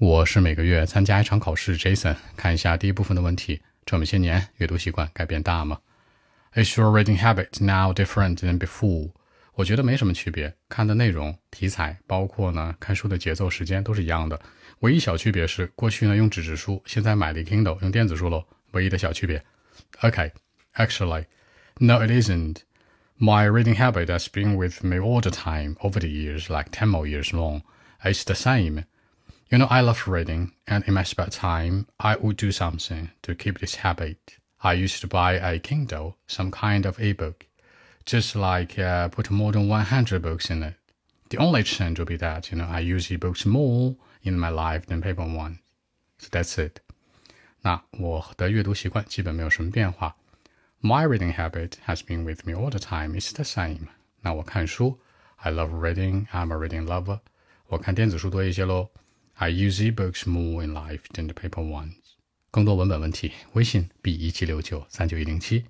我是每个月参加一场考试，Jason。看一下第一部分的问题：这么些年，阅读习惯改变大吗？Is your reading habit now different than before？我觉得没什么区别，看的内容、题材，包括呢看书的节奏、时间都是一样的。唯一小区别是，过去呢用纸质书，现在买了 Kindle 用电子书喽。唯一的小区别。Okay，actually, no, it isn't. My reading habit has been with me all the time over the years, like ten more years long. It's the same. You know, I love reading, and in my spare time, I would do something to keep this habit. I used to buy a Kindle, some kind of ebook, just like uh, put more than 100 books in it. The only change will be that, you know, I use ebooks more in my life than paper ones. So that's it. 那我的阅读习惯基本没有什么变化。My reading habit has been with me all the time. It's the same. 那我看书，I love reading. I'm a reading lover. 我看电子书多一些喽。 I use ebooks more in life than the paper ones。更多文本问题，微信 b 一七六九三九一零七。